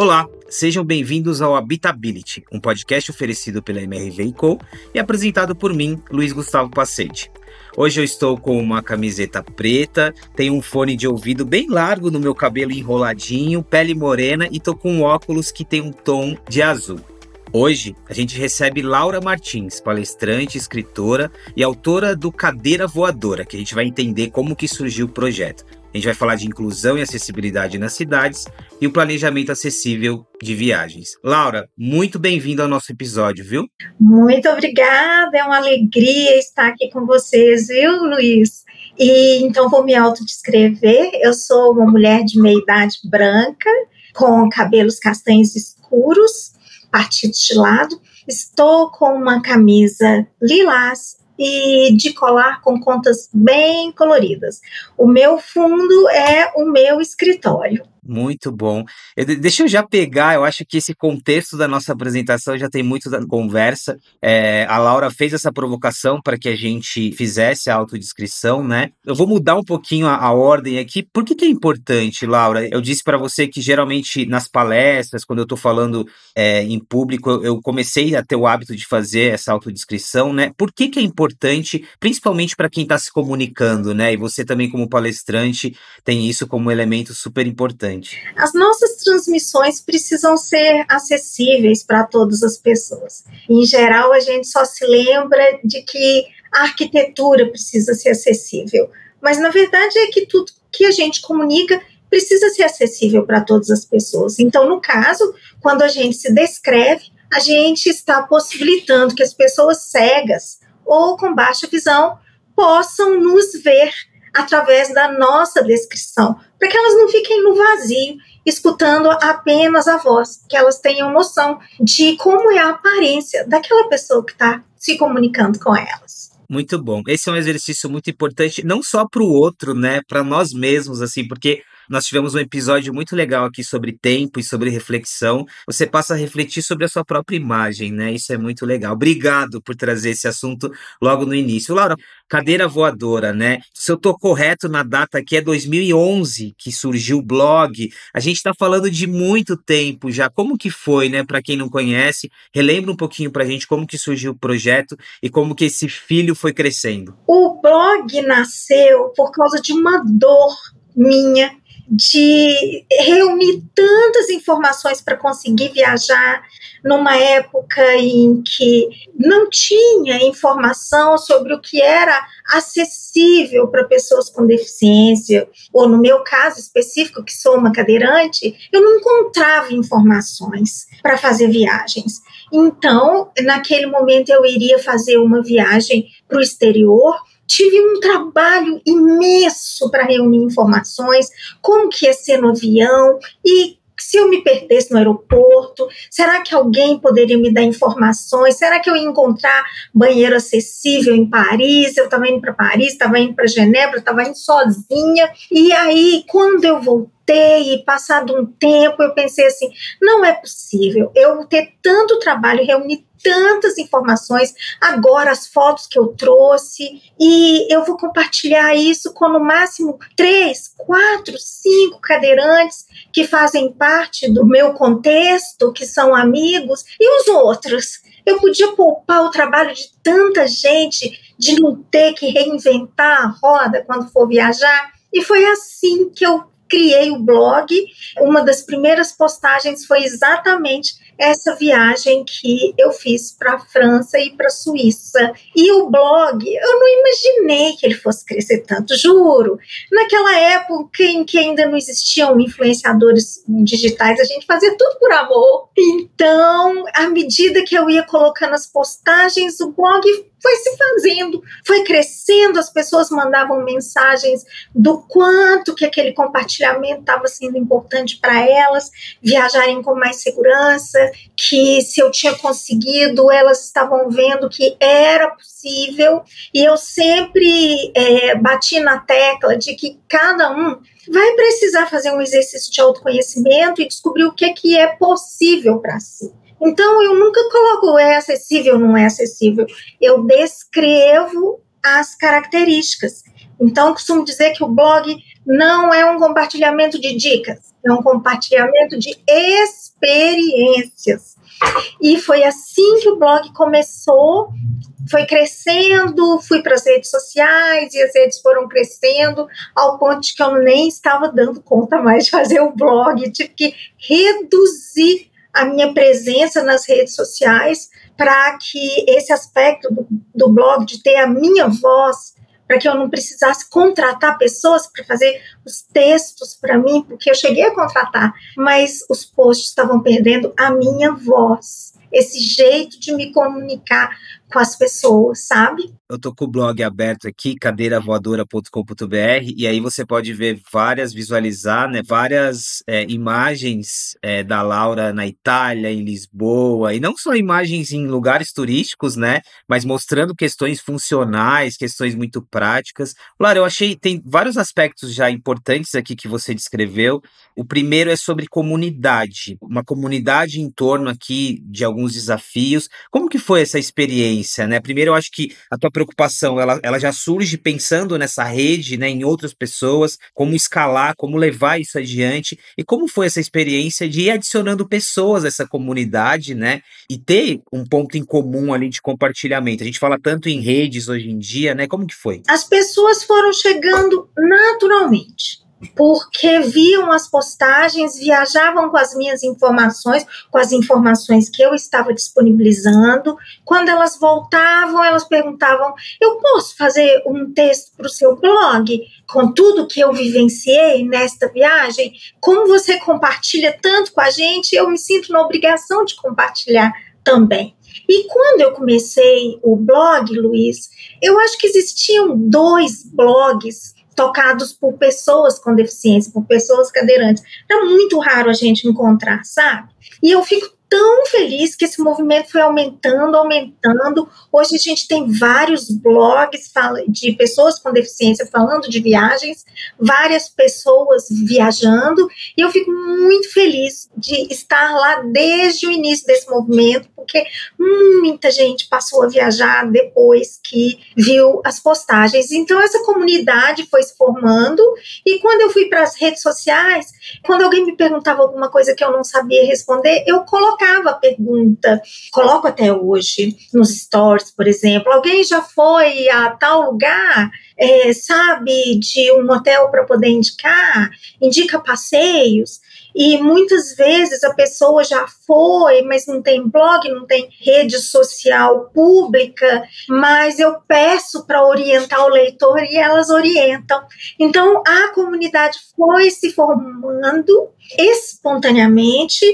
Olá, sejam bem-vindos ao Habitability, um podcast oferecido pela MRV Co e apresentado por mim, Luiz Gustavo Pacete. Hoje eu estou com uma camiseta preta, tenho um fone de ouvido bem largo no meu cabelo enroladinho, pele morena e tô com um óculos que tem um tom de azul. Hoje a gente recebe Laura Martins, palestrante, escritora e autora do Cadeira Voadora, que a gente vai entender como que surgiu o projeto. A gente vai falar de inclusão e acessibilidade nas cidades e o planejamento acessível de viagens. Laura, muito bem-vinda ao nosso episódio, viu? Muito obrigada, é uma alegria estar aqui com vocês, viu, Luiz? E então vou me autodescrever. Eu sou uma mulher de meia idade branca, com cabelos castanhos escuros, partidos de lado. Estou com uma camisa lilás e de colar com contas bem coloridas. O meu fundo é o meu escritório. Muito bom. Eu, deixa eu já pegar, eu acho que esse contexto da nossa apresentação já tem muito da conversa. É, a Laura fez essa provocação para que a gente fizesse a autodescrição, né? Eu vou mudar um pouquinho a, a ordem aqui. Por que, que, é importante, Laura? Eu disse para você que geralmente nas palestras, quando eu estou falando é, em público, eu, eu, comecei a ter o hábito de fazer essa autodescrição, né? Por que, que é importante, principalmente para quem está se comunicando, né? E você também, como palestrante, tem isso como elemento super importante importante. As nossas transmissões precisam ser acessíveis para todas as pessoas. Em geral, a gente só se lembra de que a arquitetura precisa ser acessível, mas na verdade é que tudo que a gente comunica precisa ser acessível para todas as pessoas. Então, no caso, quando a gente se descreve, a gente está possibilitando que as pessoas cegas ou com baixa visão possam nos ver através da nossa descrição, para que elas não fiquem no vazio, escutando apenas a voz, que elas tenham noção de como é a aparência daquela pessoa que está se comunicando com elas. Muito bom. Esse é um exercício muito importante, não só para o outro, né, para nós mesmos, assim, porque nós tivemos um episódio muito legal aqui sobre tempo e sobre reflexão. Você passa a refletir sobre a sua própria imagem, né? Isso é muito legal. Obrigado por trazer esse assunto logo no início. Laura, cadeira voadora, né? Se eu estou correto na data aqui, é 2011 que surgiu o blog. A gente está falando de muito tempo já. Como que foi, né? Para quem não conhece, relembra um pouquinho para a gente como que surgiu o projeto e como que esse filho foi crescendo. O blog nasceu por causa de uma dor minha de reunir tantas informações para conseguir viajar numa época em que não tinha informação sobre o que era acessível para pessoas com deficiência, ou no meu caso específico, que sou uma cadeirante, eu não encontrava informações para fazer viagens. Então, naquele momento, eu iria fazer uma viagem para o exterior tive um trabalho imenso para reunir informações, como que ia ser no avião e se eu me perdesse no aeroporto, será que alguém poderia me dar informações? Será que eu ia encontrar banheiro acessível em Paris? Eu estava indo para Paris, estava indo para Genebra, estava indo sozinha. E aí, quando eu voltei, passado um tempo eu pensei assim, não é possível eu ter tanto trabalho, reunir tantas informações, agora as fotos que eu trouxe, e eu vou compartilhar isso com no máximo três, quatro, cinco cadeirantes que fazem parte do meu contexto, que são amigos, e os outros. Eu podia poupar o trabalho de tanta gente, de não ter que reinventar a roda quando for viajar. E foi assim que eu criei o blog. Uma das primeiras postagens foi exatamente essa viagem que eu fiz para a França e para a Suíça. E o blog, eu não imaginei que ele fosse crescer tanto, juro. Naquela época em que ainda não existiam influenciadores digitais, a gente fazia tudo por amor. Então, à medida que eu ia colocando as postagens, o blog foi se fazendo, foi crescendo, as pessoas mandavam mensagens do quanto que aquele compartilhamento estava sendo importante para elas viajarem com mais segurança, que se eu tinha conseguido, elas estavam vendo que era possível, e eu sempre é, bati na tecla de que cada um vai precisar fazer um exercício de autoconhecimento e descobrir o que é, que é possível para si. Então, eu nunca coloco é acessível não é acessível. Eu descrevo as características. Então, costumo dizer que o blog não é um compartilhamento de dicas, é um compartilhamento de experiências. E foi assim que o blog começou, foi crescendo, fui para as redes sociais e as redes foram crescendo ao ponto de que eu nem estava dando conta mais de fazer o blog, tive que reduzir a minha presença nas redes sociais para que esse aspecto do, blog, de ter a minha voz, para que eu não precisasse contratar pessoas para fazer os textos para mim, porque eu cheguei a contratar, mas os posts estavam perdendo a minha voz, esse jeito de me comunicar com as pessoas, sabe? Eu tô com o blog aberto aqui, cadeiravoadora.com.br, e aí você pode ver várias, visualizar, né, várias é, imagens é, da Laura na Itália, em Lisboa, e não só imagens em lugares turísticos, né, mas mostrando questões funcionais, questões muito práticas. Laura, eu achei, tem vários aspectos já importantes aqui que você descreveu. O primeiro é sobre comunidade, uma comunidade em torno aqui de alguns desafios. Como que foi essa experiência, né? Primeiro, eu acho que a tua preocupação, ela, ela já surge pensando nessa rede, né, em outras pessoas, como escalar, como levar isso adiante, e como foi essa experiência de ir adicionando pessoas a essa comunidade, né, e ter um ponto em comum ali de compartilhamento. A gente fala tanto em redes hoje em dia, né, como que foi? As pessoas foram chegando naturalmente porque viam as postagens, viajavam com as minhas informações, com as informações que eu estava disponibilizando. Quando elas voltavam, elas perguntavam: Eu posso fazer um texto para o seu blog com tudo que eu vivenciei nesta viagem? Como você compartilha tanto com a gente, eu me sinto na obrigação de compartilhar também. E quando eu comecei o blog, Luiz, eu acho que existiam dois blogs tocados por pessoas com deficiência, por pessoas cadeirantes. Era muito raro a gente encontrar, sabe? E eu fico tão feliz que esse movimento foi aumentando, aumentando. Hoje a gente tem vários blogs de pessoas com deficiência falando de viagens, várias pessoas viajando, e eu fico muito feliz de estar lá desde o início desse movimento, porque muita gente passou a viajar depois que viu as postagens. Então essa comunidade foi se formando, e quando eu fui para as redes sociais, quando alguém me perguntava alguma coisa que eu não sabia responder, eu colocava colocava a pergunta, coloco até hoje nos stories, por exemplo, alguém já foi a tal lugar, é, sabe, de um hotel para poder indicar, indica passeios. E muitas vezes a pessoa já foi, mas não tem blog, não tem rede social pública, mas eu peço para orientar o leitor e elas orientam. Então a comunidade foi se formando espontaneamente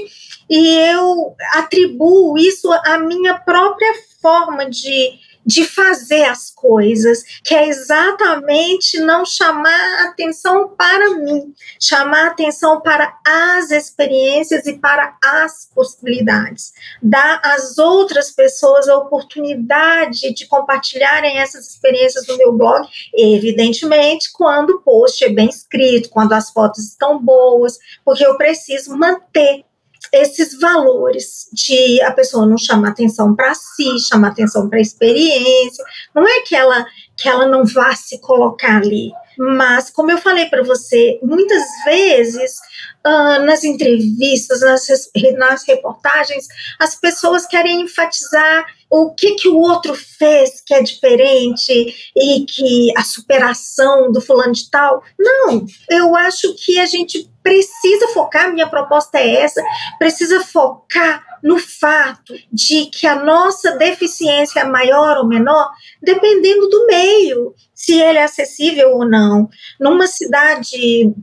e eu atribuo isso à minha própria forma de, de fazer as coisas, que é exatamente não chamar atenção para mim, chamar atenção para as experiências e para as possibilidades, dar às outras pessoas a oportunidade de compartilharem essas experiências no meu blog, evidentemente quando o post é bem escrito, quando as fotos estão boas, porque eu preciso manter esses valores de a pessoa não chamar atenção para si, chamar atenção para a experiência. Não é que ela, que ela não vá se colocar ali, mas, como eu falei para você, muitas vezes uh, nas entrevistas, nas, nas reportagens, as pessoas querem enfatizar o que, que o outro fez que é diferente e que a superação do fulano de tal. Não, eu acho que a gente precisa focar, minha proposta é essa, precisa focar no fato de que a nossa deficiência é maior ou menor, dependendo do meio, se ele é acessível ou não. Numa cidade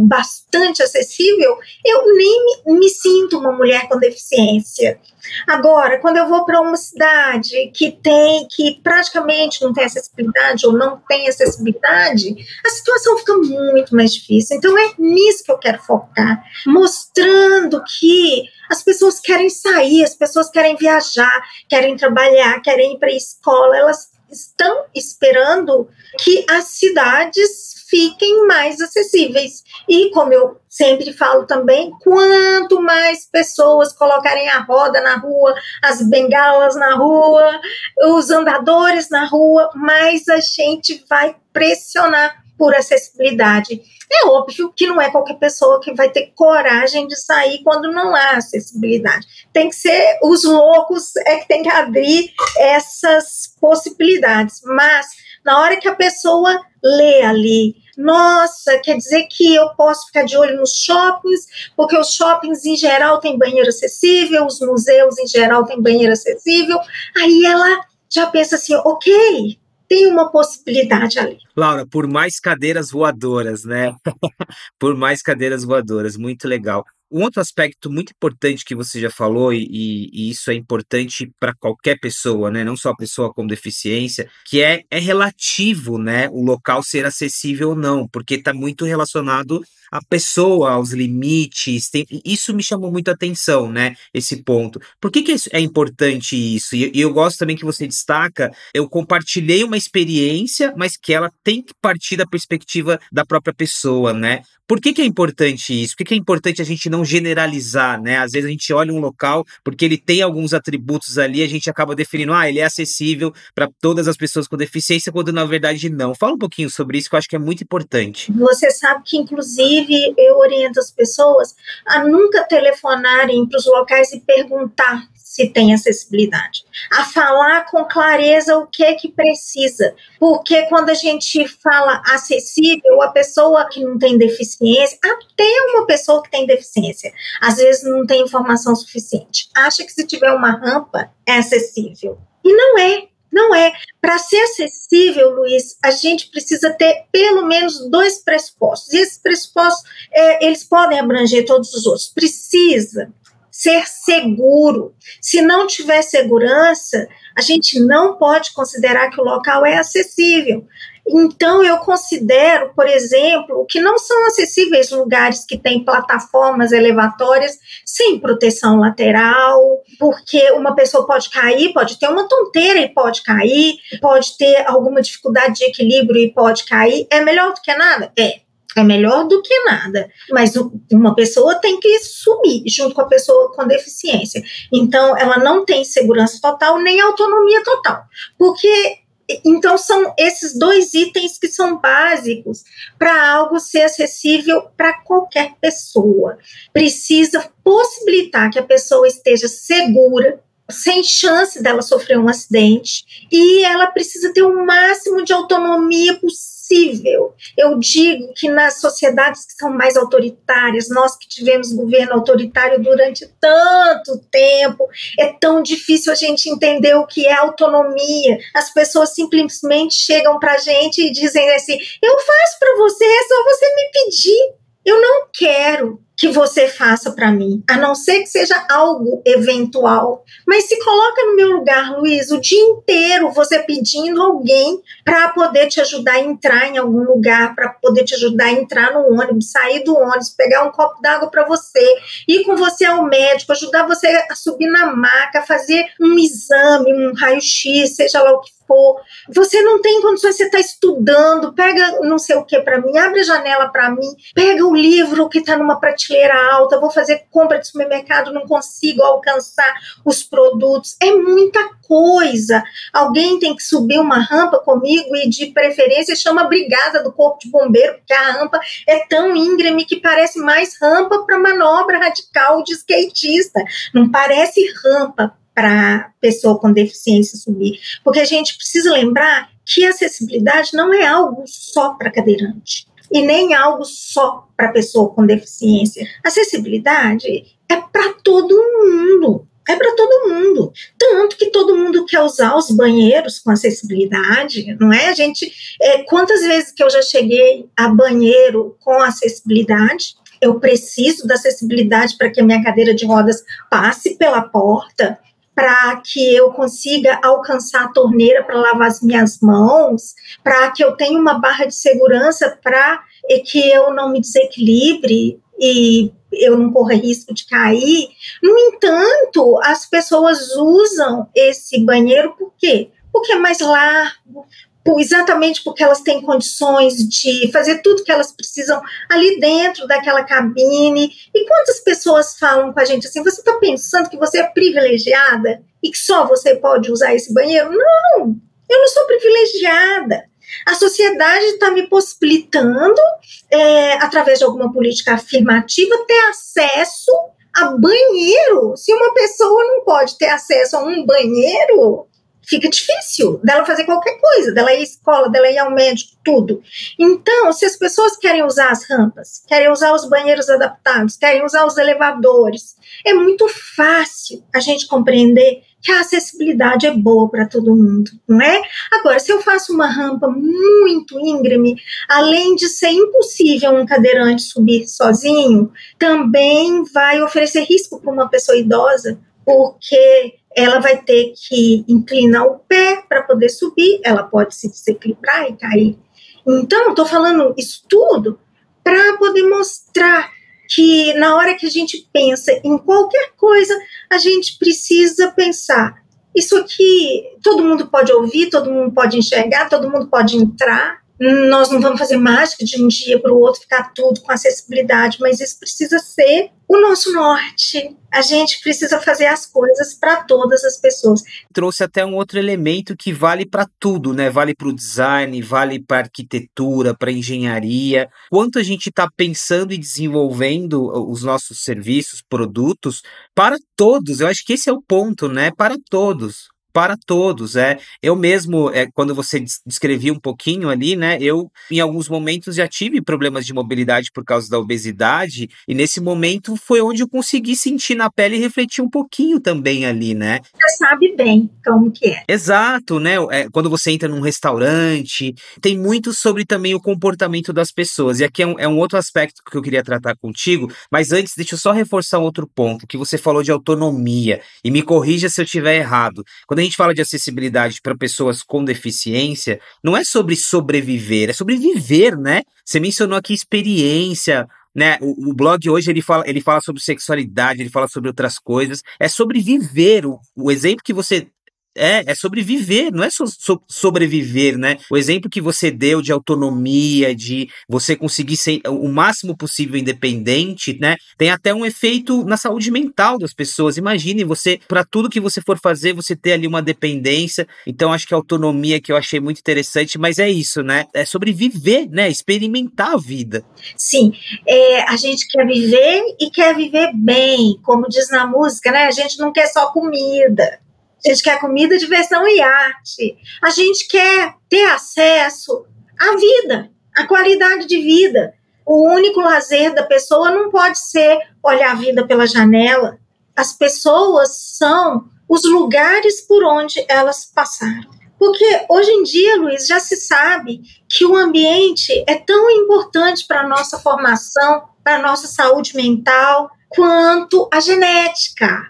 bastante acessível, eu nem me, me sinto uma mulher com deficiência. Agora, quando eu vou para uma cidade que tem, que praticamente não tem acessibilidade ou não tem acessibilidade, a situação fica muito mais difícil. Então é nisso que eu quero focar, mostrando que as pessoas querem sair, as pessoas querem viajar, querem trabalhar, querem ir para a escola, elas estão esperando que as cidades fiquem mais acessíveis. E como eu sempre falo também, quanto mais pessoas colocarem a roda na rua, as bengalas na rua, os andadores na rua, mais a gente vai pressionar por acessibilidade. É óbvio que não é qualquer pessoa que vai ter coragem de sair quando não há acessibilidade. Tem que ser os loucos é que tem que abrir essas possibilidades. Mas na hora que a pessoa lê ali, nossa, quer dizer que eu posso ficar de olho nos shoppings, porque os shoppings em geral têm banheiro acessível, os museus em geral têm banheiro acessível. Aí ela já pensa assim, ok, tem uma possibilidade ali. Laura, por mais cadeiras voadoras, né? por mais cadeiras voadoras, muito legal. Um outro aspecto muito importante que você já falou, e, e isso é importante para qualquer pessoa, né? Não só a pessoa com deficiência, que é, é relativo, né? O local ser acessível ou não, porque está muito relacionado a pessoa, aos limites. Tem, isso me chamou muito a atenção, né? Esse ponto. Por que, que é importante isso? E, e eu gosto também que você destaca. Eu compartilhei uma experiência, mas que ela tem que partir da perspectiva da própria pessoa, né? Por que, que é importante isso? Por que, que é importante a gente não generalizar, né? Às vezes a gente olha um local porque ele tem alguns atributos ali, a gente acaba definindo, ah, ele é acessível para todas as pessoas com deficiência, quando na verdade não. Fala um pouquinho sobre isso, que eu acho que é muito importante. Você sabe que, inclusive, eu oriento as pessoas a nunca telefonarem para os locais e perguntar se tem acessibilidade, a falar com clareza o que é que precisa, porque quando a gente fala acessível, a pessoa que não tem deficiência, até uma pessoa que tem deficiência, às vezes não tem informação suficiente, acha que se tiver uma rampa é acessível. E não é. Não é. Para ser acessível, Luiz, a gente precisa ter pelo menos dois pressupostos. E esses pressupostos, é, eles podem abranger todos os outros. Precisa ser seguro. Se não tiver segurança, a gente não pode considerar que o local é acessível. Então, eu considero, por exemplo, que não são acessíveis lugares que têm plataformas elevatórias sem proteção lateral, porque uma pessoa pode cair, pode ter uma tonteira e pode cair, pode ter alguma dificuldade de equilíbrio e pode cair. É melhor do que nada? É. É melhor do que nada. Mas uma pessoa tem que subir junto com a pessoa com deficiência. Então, ela não tem segurança total nem autonomia total. Porque então, são esses dois itens que são básicos para algo ser acessível para qualquer pessoa. Precisa possibilitar que a pessoa esteja segura, sem chance dela sofrer um acidente, e ela precisa ter o máximo de autonomia possível. Eu digo que nas sociedades que são mais autoritárias, nós que tivemos governo autoritário durante tanto tempo, é tão difícil a gente entender o que é autonomia. As pessoas simplesmente chegam para a gente e dizem assim: eu faço para você, é só você me pedir. Eu não quero que você faça para mim, a não ser que seja algo eventual. Mas se coloca no meu lugar, Luiz, o dia inteiro você pedindo alguém para poder te ajudar a entrar em algum lugar, para poder te ajudar a entrar no ônibus, sair do ônibus, pegar um copo d'água para você, ir com você ao médico, ajudar você a subir na maca, fazer um exame, um raio-x, seja lá o que for. Você não tem condições, você está estudando, pega não sei o que para mim, abre a janela para mim, pega o livro que está numa prateleira alta, vou fazer compra de supermercado, não consigo alcançar os produtos. É muita coisa. Alguém tem que subir uma rampa comigo e, de preferência, chama a brigada do corpo de bombeiro, porque a rampa é tão íngreme que parece mais rampa para manobra radical de skatista. Não parece rampa para pessoa com deficiência subir, porque a gente precisa lembrar que acessibilidade não é algo só para cadeirante e nem algo só para pessoa com deficiência. Acessibilidade é para todo mundo. É para todo mundo. Tanto que todo mundo quer usar os banheiros com acessibilidade, não é? A gente. É, quantas vezes que eu já cheguei a banheiro com acessibilidade? Eu preciso da acessibilidade para que a minha cadeira de rodas passe pela porta para que eu consiga alcançar a torneira para lavar as minhas mãos, para que eu tenha uma barra de segurança para que eu não me desequilibre e eu não corra risco de cair. No entanto, as pessoas usam esse banheiro por quê? Porque é mais largo, exatamente porque elas têm condições de fazer tudo que elas precisam ali dentro daquela cabine. E quantas pessoas falam com a gente assim: você está pensando que você é privilegiada e que só você pode usar esse banheiro? Não! Eu não sou privilegiada. A sociedade está me possibilitando, é, através de alguma política afirmativa, ter acesso a banheiro. Se uma pessoa não pode ter acesso a um banheiro, fica difícil dela fazer qualquer coisa, dela ir à escola, dela ir ao médico, tudo. Então, se as pessoas querem usar as rampas, querem usar os banheiros adaptados, querem usar os elevadores, é muito fácil a gente compreender que a acessibilidade é boa para todo mundo, não é? Agora, se eu faço uma rampa muito íngreme, além de ser impossível um cadeirante subir sozinho, também vai oferecer risco para uma pessoa idosa, porque ela vai ter que inclinar o pé para poder subir, ela pode se desequilibrar e cair. Então, estou falando isso tudo para poder mostrar que na hora que a gente pensa em qualquer coisa, a gente precisa pensar. Isso aqui todo mundo pode ouvir, todo mundo pode enxergar, todo mundo pode entrar. Nós não vamos fazer mágica de um dia para o outro ficar tudo com acessibilidade, mas isso precisa ser o nosso norte. A gente precisa fazer as coisas para todas as pessoas. Trouxe até um outro elemento que vale para tudo, né? Vale para o design, vale para arquitetura, para engenharia. Quanto a gente está pensando e desenvolvendo os nossos serviços, produtos para todos. Eu acho que esse é o ponto, né? Para todos para todos. É, eu mesmo, é, quando você descrevia um pouquinho ali, né, eu em alguns momentos já tive problemas de mobilidade por causa da obesidade e nesse momento foi onde eu consegui sentir na pele e refletir um pouquinho também ali, né? Você sabe bem como que é. Exato, né? É, quando você entra num restaurante, tem muito sobre também o comportamento das pessoas. E aqui é um, é um outro aspecto que eu queria tratar contigo, mas antes deixa eu só reforçar um outro ponto que você falou de autonomia e me corrija se eu estiver errado. Quando quando a gente fala de acessibilidade para pessoas com deficiência, não é sobre sobreviver, é sobre viver, né? Você mencionou aqui experiência, né? O, o, blog hoje ele fala, ele fala sobre sexualidade, ele fala sobre outras coisas. É sobre viver. O, o exemplo que você é, é sobreviver, não é so, so, sobreviver, né? O exemplo que você deu de autonomia, de você conseguir ser o máximo possível independente, né? Tem até um efeito na saúde mental das pessoas. Imagine você, para tudo que você for fazer, você ter ali uma dependência. Então, acho que a autonomia que eu achei muito interessante, mas é isso, né? É sobreviver, né? Experimentar a vida. Sim, é, a gente quer viver e quer viver bem, como diz na música, né? A gente não quer só comida. A gente quer comida, diversão e arte. A gente quer ter acesso à vida, à qualidade de vida. O único lazer da pessoa não pode ser olhar a vida pela janela. As pessoas são os lugares por onde elas passaram. Porque hoje em dia, Luiz, já se sabe que o ambiente é tão importante para a nossa formação, para a nossa saúde mental, quanto a genética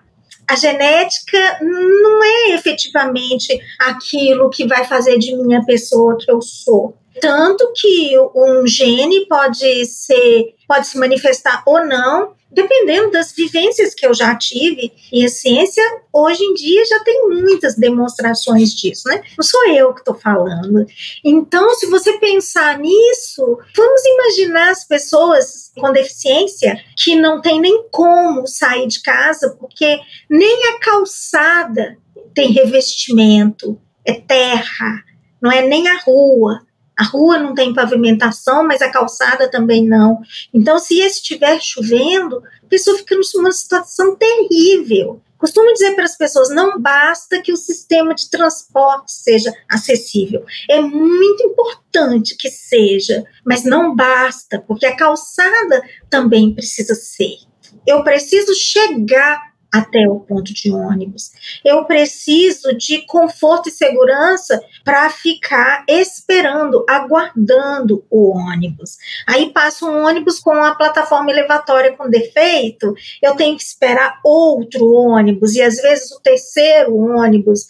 a genética não é efetivamente aquilo que vai fazer de mim a pessoa que eu sou. Tanto que um gene pode ser, pode se manifestar ou não dependendo das vivências que eu já tive, e a ciência hoje em dia já tem muitas demonstrações disso, né? Não sou eu que estou falando. Então, se você pensar nisso, vamos imaginar as pessoas com deficiência que não tem nem como sair de casa, porque nem a calçada tem revestimento, é terra, não é nem a rua. A rua não tem pavimentação, mas a calçada também não. Então, se estiver chovendo, a pessoa fica numa situação terrível. Costumo dizer para as pessoas: não basta que o sistema de transporte seja acessível. É muito importante que seja, mas não basta, porque a calçada também precisa ser. Eu preciso chegar até o ponto de ônibus. Eu preciso de conforto e segurança para ficar esperando, aguardando o ônibus. Aí passa um ônibus com a plataforma elevatória com defeito, eu tenho que esperar outro ônibus e às vezes o terceiro ônibus.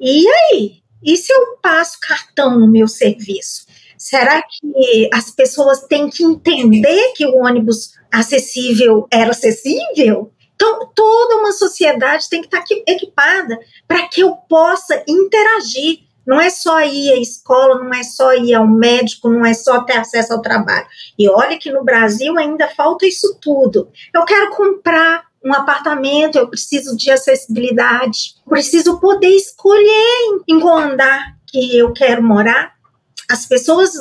E aí? E se eu passo cartão no meu serviço? Será que as pessoas têm que entender que o ônibus acessível era acessível? Então, toda uma sociedade tem que estar equipada para que eu possa interagir. Não é só ir à escola, não é só ir ao médico, não é só ter acesso ao trabalho. E olha que no Brasil ainda falta isso tudo. Eu quero comprar um apartamento, eu preciso de acessibilidade, preciso poder escolher em qual andar que eu quero morar. As pessoas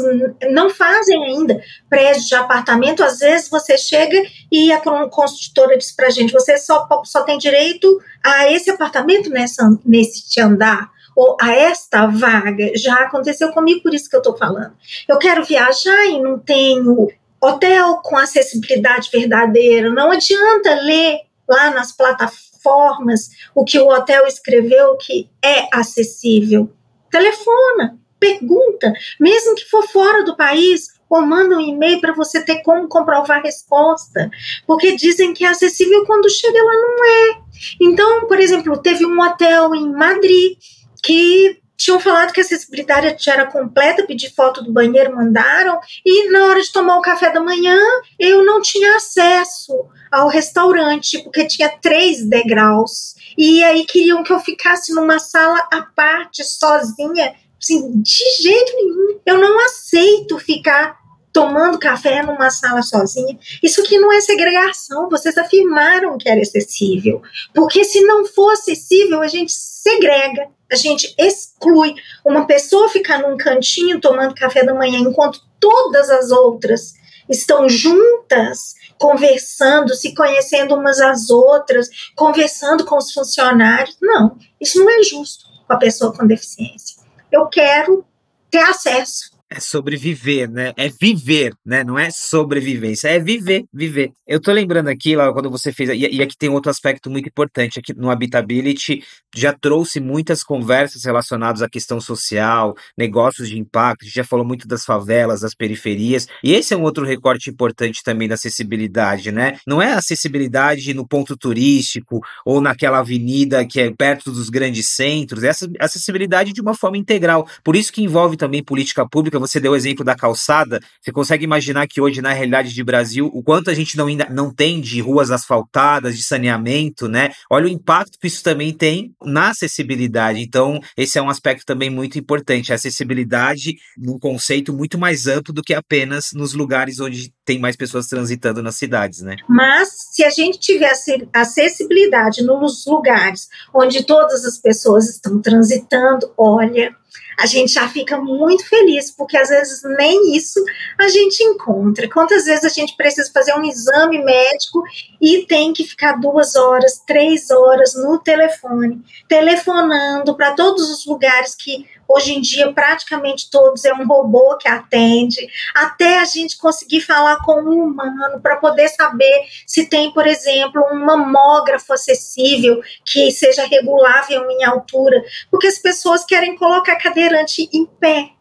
não fazem ainda prédio de apartamento. Às vezes você chega e a construtora diz para a gente: você só, só tem direito a esse apartamento nessa, nesse andar ou a esta vaga. Já aconteceu comigo, por isso que eu estou falando. Eu quero viajar e não tenho hotel com acessibilidade verdadeira. Não adianta ler lá nas plataformas o que o hotel escreveu que é acessível. Telefona, pergunta, mesmo que for fora do país, ou manda um e-mail para você ter como comprovar a resposta, porque dizem que é acessível quando chega lá não é. Então, por exemplo, teve um hotel em Madrid que tinham falado que a acessibilidade era completa, pedi foto do banheiro, mandaram, e na hora de tomar o café da manhã, eu não tinha acesso ao restaurante, porque tinha três degraus. E aí queriam que eu ficasse numa sala à parte, sozinha. Assim, de jeito nenhum. Eu não aceito ficar tomando café numa sala sozinha. Isso aqui não é segregação, vocês afirmaram que era acessível. Porque se não for acessível, a gente segrega, a gente exclui. Uma pessoa ficar num cantinho tomando café da manhã enquanto todas as outras estão juntas, conversando, se conhecendo umas às outras, conversando com os funcionários. Não, isso não é justo com a pessoa com deficiência. Eu quero ter acesso é sobreviver, né? É viver, né? Não é sobrevivência, é viver, viver. Eu tô lembrando aqui, lá, quando você fez, e, aqui tem outro aspecto muito importante, aqui no Habitability já trouxe muitas conversas relacionadas à questão social, negócios de impacto, já falou muito das favelas, das periferias, e esse é um outro recorte importante também da acessibilidade, né? Não é acessibilidade no ponto turístico ou naquela avenida que é perto dos grandes centros, é acessibilidade de uma forma integral. Por isso que envolve também política pública você deu o exemplo da calçada, você consegue imaginar que hoje, na realidade de Brasil, o quanto a gente não, ainda não tem de ruas asfaltadas, de saneamento, né? Olha o impacto que isso também tem na acessibilidade. Então, esse é um aspecto também muito importante, a acessibilidade num conceito muito mais amplo do que apenas nos lugares onde tem mais pessoas transitando nas cidades, né? Mas se a gente tivesse acessibilidade nos lugares onde todas as pessoas estão transitando, olha, a gente já fica muito feliz, porque às vezes nem isso a gente encontra. Quantas vezes a gente precisa fazer um exame médico e tem que ficar duas horas, três horas no telefone, telefonando para todos os lugares que Hoje em dia, praticamente todos é um robô que atende, até a gente conseguir falar com um humano para poder saber se tem, por exemplo, um mamógrafo acessível que seja regulável em altura, porque as pessoas querem colocar cadeirante em pé.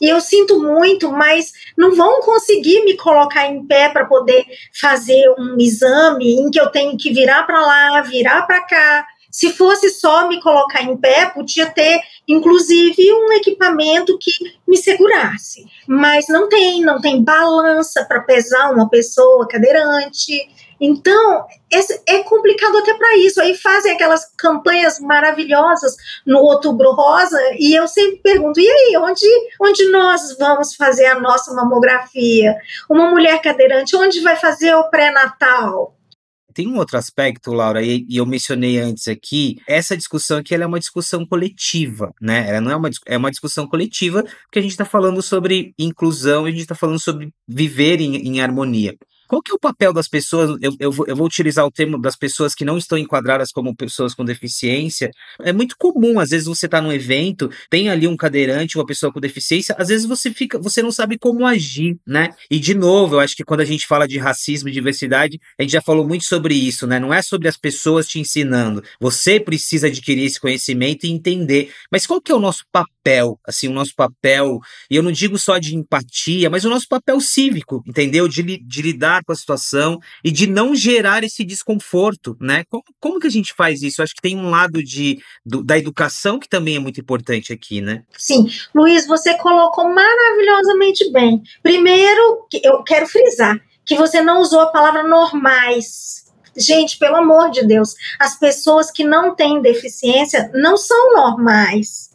E eu sinto muito, mas não vão conseguir me colocar em pé para poder fazer um exame em que eu tenho que virar para lá, virar para cá se fosse só me colocar em pé, podia ter, inclusive, um equipamento que me segurasse. Mas não tem, não tem balança para pesar uma pessoa cadeirante. Então, é complicado até para isso. Aí fazem aquelas campanhas maravilhosas no Outubro Rosa, e eu sempre pergunto: e aí, onde, onde nós vamos fazer a nossa mamografia? Uma mulher cadeirante, onde vai fazer o pré-natal? Tem um outro aspecto, Laura, e, e, eu mencionei antes aqui, essa discussão aqui ela é uma discussão coletiva, né? Ela não é uma, é uma discussão coletiva, porque a gente está falando sobre inclusão, a gente está falando sobre viver em, em harmonia. Qual que é o papel das pessoas? Eu, eu, vou, eu, vou, utilizar o termo das pessoas que não estão enquadradas como pessoas com deficiência. É muito comum, às vezes você está num evento, tem ali um cadeirante, uma pessoa com deficiência, às vezes você fica, você não sabe como agir, né? E de novo, eu acho que quando a gente fala de racismo e diversidade, a gente já falou muito sobre isso, né? Não é sobre as pessoas te ensinando. Você precisa adquirir esse conhecimento e entender. Mas qual que é o nosso papel? Assim, o nosso papel, e eu não digo só de empatia, mas o nosso papel cívico, entendeu? De, de lidar com a situação e de não gerar esse desconforto, né? Como, como que a gente faz isso? Acho que tem um lado de, do, da educação que também é muito importante aqui, né? Sim, Luiz, você colocou maravilhosamente bem. Primeiro, eu quero frisar que você não usou a palavra normais. Gente, pelo amor de Deus, as pessoas que não têm deficiência não são normais.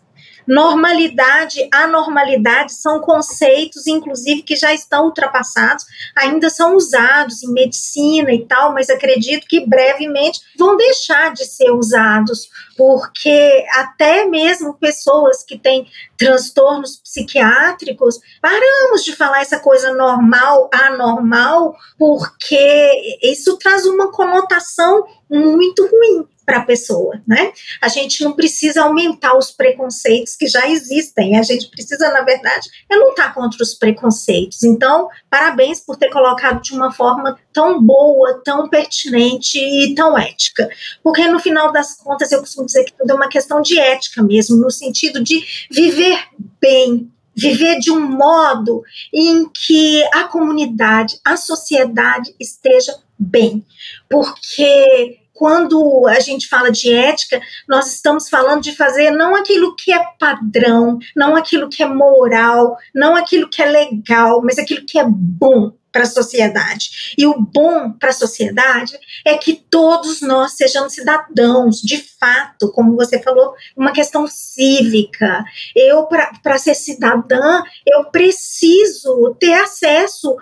Normalidade, anormalidade são conceitos, inclusive, que já estão ultrapassados, ainda são usados em medicina e tal, mas acredito que brevemente vão deixar de ser usados, porque até mesmo pessoas que têm transtornos psiquiátricos, paramos de falar essa coisa normal, anormal, porque isso traz uma conotação muito ruim para a pessoa, né? A gente não precisa aumentar os preconceitos que já existem, a gente precisa, na verdade, é lutar contra os preconceitos. Então, parabéns por ter colocado de uma forma tão boa, tão pertinente e tão ética. Porque no final das contas, eu costumo dizer que tudo é uma questão de ética mesmo, no sentido de viver bem, viver de um modo em que a comunidade, a sociedade esteja bem. Porque quando a gente fala de ética, nós estamos falando de fazer não aquilo que é padrão, não aquilo que é moral, não aquilo que é legal, mas aquilo que é bom para a sociedade. E o bom para a sociedade é que todos nós sejamos cidadãos, de fato, como você falou, uma questão cívica. Eu, para ser cidadã, eu preciso ter acesso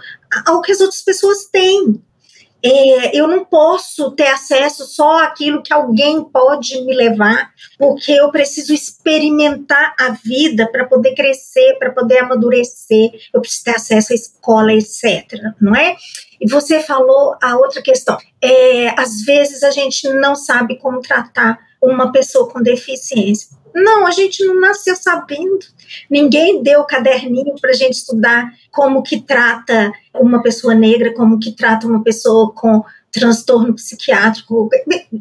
ao que as outras pessoas têm é, eu não posso ter acesso só àquilo que alguém pode me levar, porque eu preciso experimentar a vida para poder crescer, para poder amadurecer, eu preciso ter acesso à escola, etc. Não é? E você falou a outra questão. É, às vezes a gente não sabe como tratar uma pessoa com deficiência. Não, a gente não nasceu sabendo. Ninguém deu caderninho para a gente estudar como que trata uma pessoa negra, como que trata uma pessoa com transtorno psiquiátrico.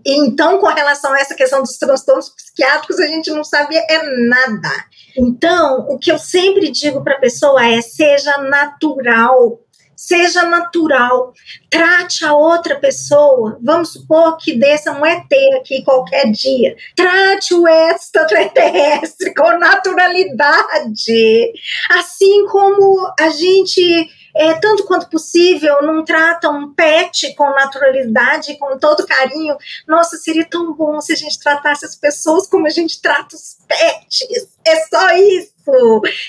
Então, com relação a essa questão dos transtornos psiquiátricos, a gente não sabia é nada. Então, o que eu sempre digo para a pessoa é: seja natural seja natural, trate a outra pessoa. Vamos supor que desça um ET aqui qualquer dia. Trate o extraterrestre com naturalidade. Assim como a gente é, tanto quanto possível, não trata um pet com naturalidade, com todo carinho. Nossa, seria tão bom se a gente tratasse as pessoas como a gente trata os pets. É só isso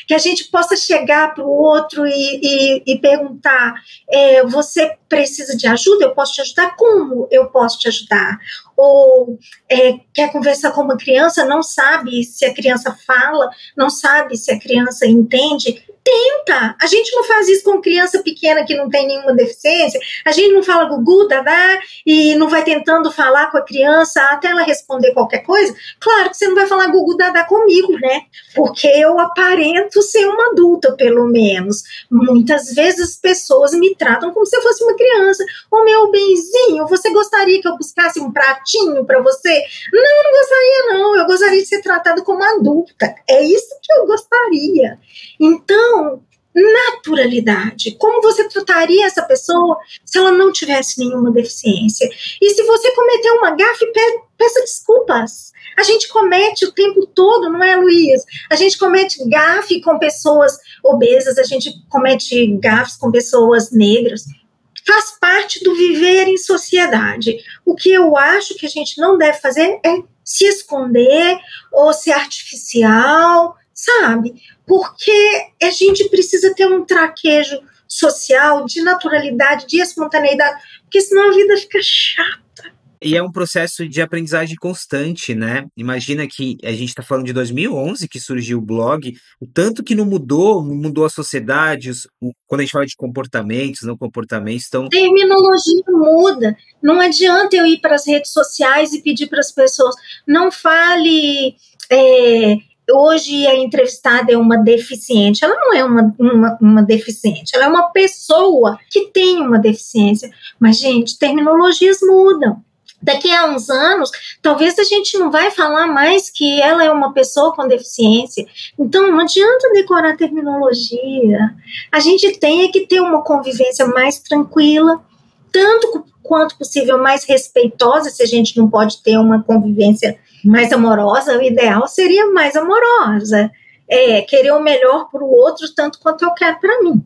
que a gente possa chegar para o outro e, e, e perguntar: é, você precisa de ajuda? Eu posso te ajudar? Como eu posso te ajudar? Ou é, quer conversar com uma criança, não sabe se a criança fala, não sabe se a criança entende? Tenta! A gente não faz isso com criança pequena que não tem nenhuma deficiência, a gente não fala gugu, dadá, e não vai tentando falar com a criança até ela responder qualquer coisa. Claro que você não vai falar gugu, dadá comigo, né? Porque eu aparento ser uma adulta, pelo menos. Muitas vezes as pessoas me tratam como se eu fosse uma criança. Ô oh, meu benzinho, você gostaria que eu buscasse um pratinho para você? Não, não gostaria, não. Eu gostaria de ser tratada como adulta. É isso que eu gostaria. Então, naturalidade. Como você trataria essa pessoa se ela não tivesse nenhuma deficiência? E se você cometeu uma gafe, peça desculpas. A gente comete o tempo todo, não é, Luiz? A gente comete gafe com pessoas obesas, a gente comete gafes com pessoas negras. Faz parte do viver em sociedade. O que eu acho que a gente não deve fazer é se esconder ou ser artificial, sabe? Porque a gente precisa ter um traquejo social, de naturalidade, de espontaneidade, porque senão a vida fica chata. E é um processo de aprendizagem constante, né? Imagina que a gente está falando de 2011 que surgiu o blog, o tanto que não mudou, mudou a sociedade, os, o, quando a gente fala de comportamentos, não comportamentos, então... Terminologia muda. Não adianta eu ir para as redes sociais e pedir para as pessoas, não fale... É, hoje a entrevistada é uma deficiente, ela não é uma, uma, uma, deficiente, ela é uma pessoa que tem uma deficiência. Mas, gente, terminologias mudam daqui a uns anos, talvez a gente não vai falar mais que ela é uma pessoa com deficiência. Então, não adianta decorar terminologia. A gente tem que ter uma convivência mais tranquila, tanto quanto possível mais respeitosa, se a gente não pode ter uma convivência mais amorosa, o ideal seria mais amorosa. É, querer o melhor para o outro tanto quanto eu quero para mim.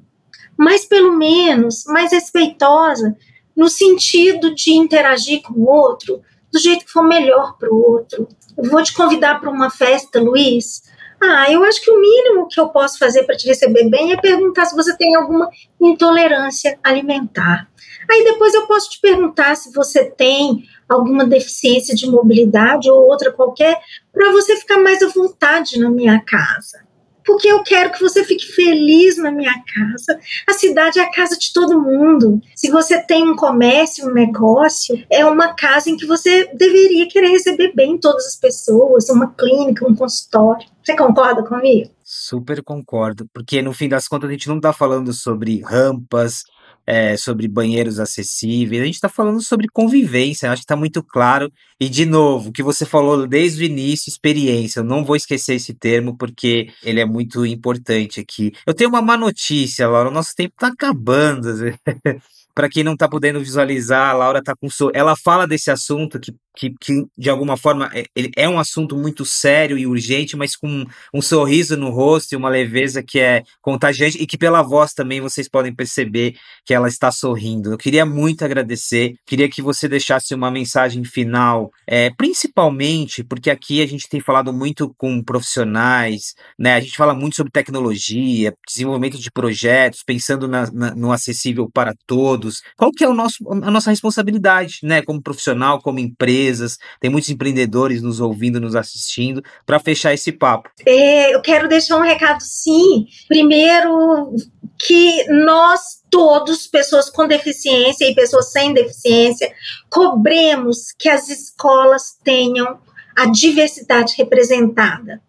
Mas pelo menos mais respeitosa, no sentido de interagir com o outro do jeito que for melhor para o outro. Eu vou te convidar para uma festa, Luiz. Ah, eu acho que o mínimo que eu posso fazer para te receber bem é perguntar se você tem alguma intolerância alimentar. Aí depois eu posso te perguntar se você tem alguma deficiência de mobilidade ou outra qualquer, para você ficar mais à vontade na minha casa porque eu quero que você fique feliz na minha casa. A cidade é a casa de todo mundo. Se você tem um comércio, um negócio, é uma casa em que você deveria querer receber bem todas as pessoas, uma clínica, um consultório. Você concorda comigo? Super concordo, porque no fim das contas a gente não está falando sobre rampas, é, sobre banheiros acessíveis, a gente está falando sobre convivência, acho que está muito claro. E, de novo, o que você falou desde o início, experiência, eu não vou esquecer esse termo porque ele é muito importante aqui. Eu tenho uma má notícia, Laura, o nosso tempo está acabando. Para quem não está podendo visualizar, a Laura está com. So... Ela fala desse assunto que que, que de alguma forma é, é um assunto muito sério e urgente, mas com um sorriso no rosto e uma leveza que é contagiante e que pela voz também vocês podem perceber que ela está sorrindo. Eu queria muito agradecer, queria que você deixasse uma mensagem final, é, principalmente porque aqui a gente tem falado muito com profissionais, né? A gente fala muito sobre tecnologia, desenvolvimento de projetos, pensando na, na, no acessível para todos. Qual que é o nosso, a nossa responsabilidade, né? Como profissional, como empresa empresas, tem muitos empreendedores nos ouvindo, nos assistindo, para fechar esse papo. É, eu quero deixar um recado, sim. Primeiro, que nós todos, pessoas com deficiência e pessoas sem deficiência, cobremos que as escolas tenham a diversidade representada.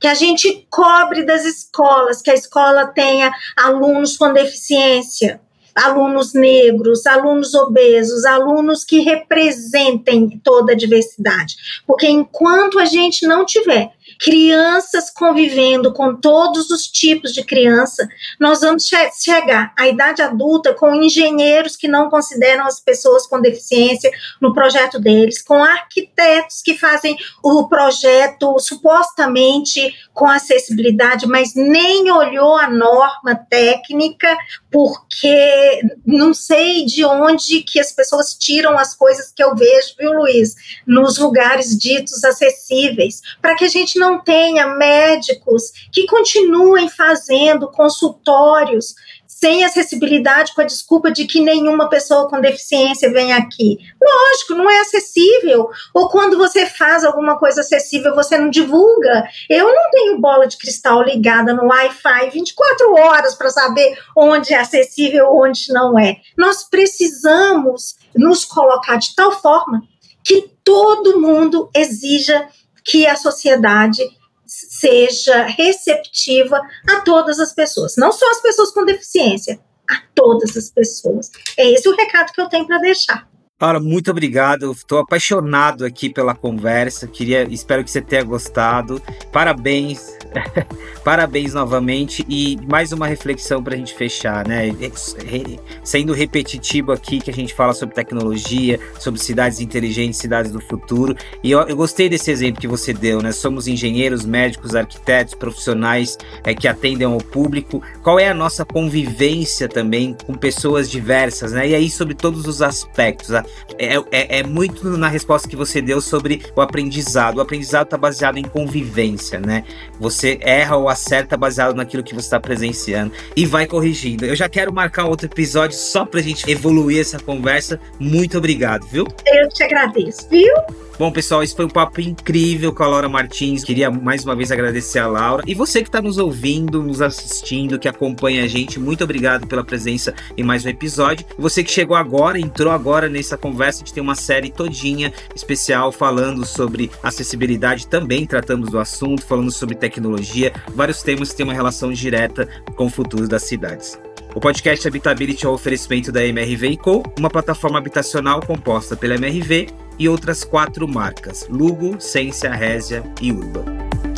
Que a gente cobre das escolas, que a escola tenha alunos com deficiência, alunos negros, alunos obesos, alunos que representem toda a diversidade. Porque enquanto a gente não tiver crianças convivendo com todos os tipos de criança, nós vamos che chegar à idade adulta com engenheiros que não consideram as pessoas com deficiência no projeto deles, com arquitetos que fazem o projeto supostamente com acessibilidade, mas nem olhou a norma técnica, porque não sei de onde que as pessoas tiram as coisas que eu vejo, viu, Luiz, nos lugares ditos acessíveis, para que a gente não tenha médicos que continuem fazendo consultórios sem acessibilidade, com a desculpa de que nenhuma pessoa com deficiência vem aqui. Lógico, não é acessível. Ou quando você faz alguma coisa acessível, você não divulga. Eu não tenho bola de cristal ligada no Wi-Fi 24 horas para saber onde é acessível onde não é. Nós precisamos nos colocar de tal forma que todo mundo exija que a sociedade seja receptiva a todas as pessoas, não só as pessoas com deficiência, a todas as pessoas. É esse o recado que eu tenho para deixar. Laura, muito obrigado. Estou apaixonado aqui pela conversa. Queria, espero que você tenha gostado. Parabéns, parabéns novamente e mais uma reflexão para a gente fechar, né? Sendo repetitivo aqui que a gente fala sobre tecnologia, sobre cidades inteligentes, cidades do futuro. E eu, eu gostei desse exemplo que você deu, né? Somos engenheiros, médicos, arquitetos, profissionais é, que atendem ao público. Qual é a nossa convivência também com pessoas diversas, né? E aí sobre todos os aspectos. É, é, é, muito na resposta que você deu sobre o aprendizado. O aprendizado está baseado em convivência, né? Você erra ou acerta baseado naquilo que você está presenciando e vai corrigindo. Eu já quero marcar outro episódio só para a gente evoluir essa conversa. Muito obrigado, viu? Eu te agradeço, viu? Bom, pessoal, esse foi um papo incrível com a Laura Martins. Queria mais uma vez agradecer a Laura. E você que está nos ouvindo, nos assistindo, que acompanha a gente, muito obrigado pela presença em mais um episódio. E você que chegou agora, entrou agora nessa conversa, a gente tem uma série todinha especial falando sobre acessibilidade. Também tratamos do assunto, falando sobre tecnologia, vários temas que têm uma relação direta com o futuro das cidades. O podcast Habitability é um oferecimento da MRV Co, uma plataforma habitacional composta pela MRV e outras quatro marcas: Lugo, Sensia, Résia e Urban.